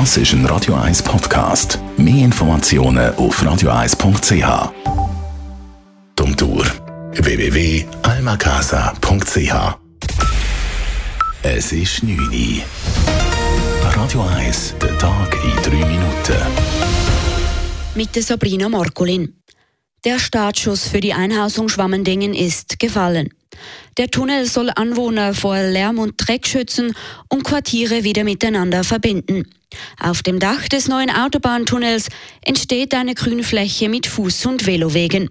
Das ist ein Radio 1 Podcast. Mehr Informationen auf radio1.ch. Domtour www.almacasa.ch Es ist 9 Uhr. Radio 1, der Tag in 3 Minuten. Mit der Sabrina Markolin. Der Startschuss für die Einhausung Schwammendingen ist gefallen. Der Tunnel soll Anwohner vor Lärm und Dreck schützen und Quartiere wieder miteinander verbinden. Auf dem Dach des neuen Autobahntunnels entsteht eine Grünfläche mit Fuß- und Velowegen.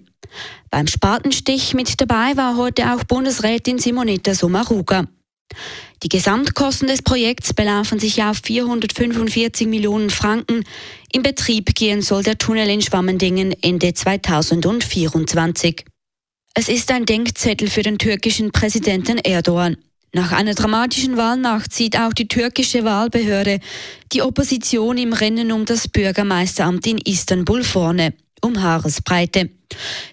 Beim Spatenstich mit dabei war heute auch Bundesrätin Simonetta Sommaruga. Die Gesamtkosten des Projekts belaufen sich auf 445 Millionen Franken. In Betrieb gehen soll der Tunnel in Schwammendingen Ende 2024. Es ist ein Denkzettel für den türkischen Präsidenten Erdogan. Nach einer dramatischen Wahlnacht sieht auch die türkische Wahlbehörde die Opposition im Rennen um das Bürgermeisteramt in Istanbul vorne, um Haaresbreite.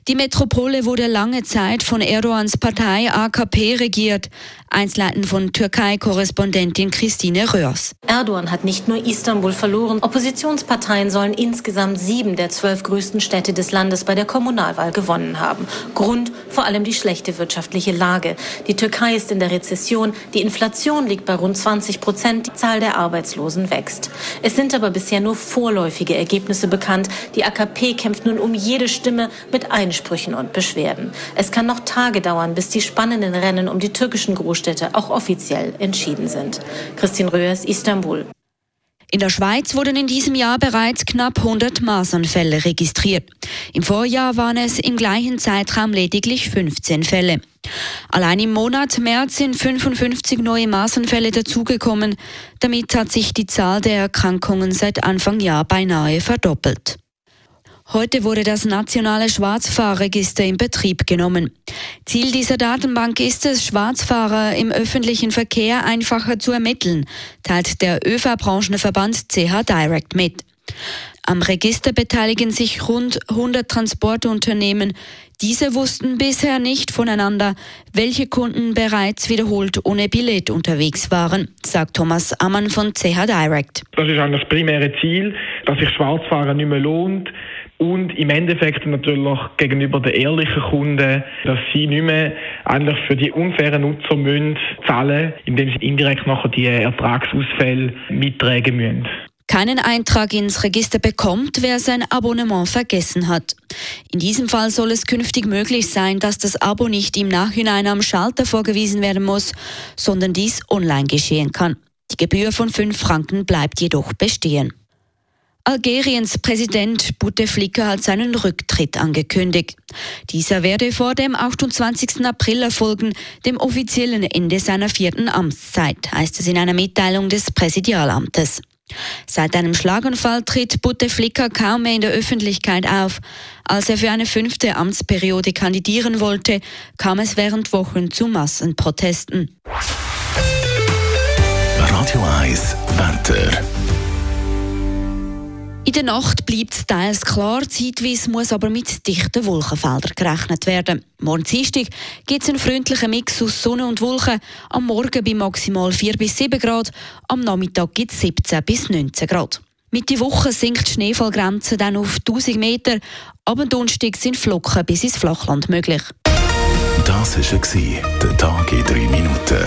Die Metropole wurde lange Zeit von Erdogans Partei AKP regiert. Einsleiten von Türkei-Korrespondentin Christine Röhrs. Erdogan hat nicht nur Istanbul verloren. Oppositionsparteien sollen insgesamt sieben der zwölf größten Städte des Landes bei der Kommunalwahl gewonnen haben. Grund vor allem die schlechte wirtschaftliche Lage. Die Türkei ist in der Rezession. Die Inflation liegt bei rund 20 Prozent. Die Zahl der Arbeitslosen wächst. Es sind aber bisher nur vorläufige Ergebnisse bekannt. Die AKP kämpft nun um jede Stimme mit Einsprüchen und Beschwerden. Es kann noch Tage dauern, bis die spannenden Rennen um die türkischen Großstädte auch offiziell entschieden sind. Christine Röhrs, Istanbul. In der Schweiz wurden in diesem Jahr bereits knapp 100 Masernfälle registriert. Im Vorjahr waren es im gleichen Zeitraum lediglich 15 Fälle. Allein im Monat März sind 55 neue Masernfälle dazugekommen. Damit hat sich die Zahl der Erkrankungen seit Anfang Jahr beinahe verdoppelt. Heute wurde das nationale Schwarzfahrregister in Betrieb genommen. Ziel dieser Datenbank ist es, Schwarzfahrer im öffentlichen Verkehr einfacher zu ermitteln, teilt der ÖV-Branchenverband CH Direct mit. Am Register beteiligen sich rund 100 Transportunternehmen. Diese wussten bisher nicht voneinander, welche Kunden bereits wiederholt ohne Billett unterwegs waren, sagt Thomas Ammann von CH Direct. Das ist eigentlich das primäre Ziel, dass sich Schwarzfahren nicht mehr lohnt und im Endeffekt natürlich gegenüber den ehrlichen Kunden, dass sie nicht mehr eigentlich für die unfairen Nutzer müssen zahlen, indem sie indirekt nachher die Ertragsausfälle mittragen müssen keinen Eintrag ins Register bekommt, wer sein Abonnement vergessen hat. In diesem Fall soll es künftig möglich sein, dass das Abo nicht im Nachhinein am Schalter vorgewiesen werden muss, sondern dies online geschehen kann. Die Gebühr von 5 Franken bleibt jedoch bestehen. Algeriens Präsident Bouteflika hat seinen Rücktritt angekündigt. Dieser werde vor dem 28. April erfolgen, dem offiziellen Ende seiner vierten Amtszeit, heißt es in einer Mitteilung des Präsidialamtes. Seit einem Schlaganfall tritt Bouteflika kaum mehr in der Öffentlichkeit auf. Als er für eine fünfte Amtsperiode kandidieren wollte, kam es während Wochen zu Massenprotesten. Radio 1 Wetter in der Nacht bleibt es teils klar, zeitweise muss aber mit dichten Wolkenfeldern gerechnet werden. Morgen Dienstag gibt es einen freundlichen Mix aus Sonne und Wolken. Am Morgen bei maximal 4 bis 7 Grad, am Nachmittag gibt es 17 bis 19 Grad. Mitte Woche sinkt die Schneefallgrenze dann auf 1000 Meter. Ab Donnerstag sind Flocken bis ins Flachland möglich. Das war der Tag in 3 Minuten.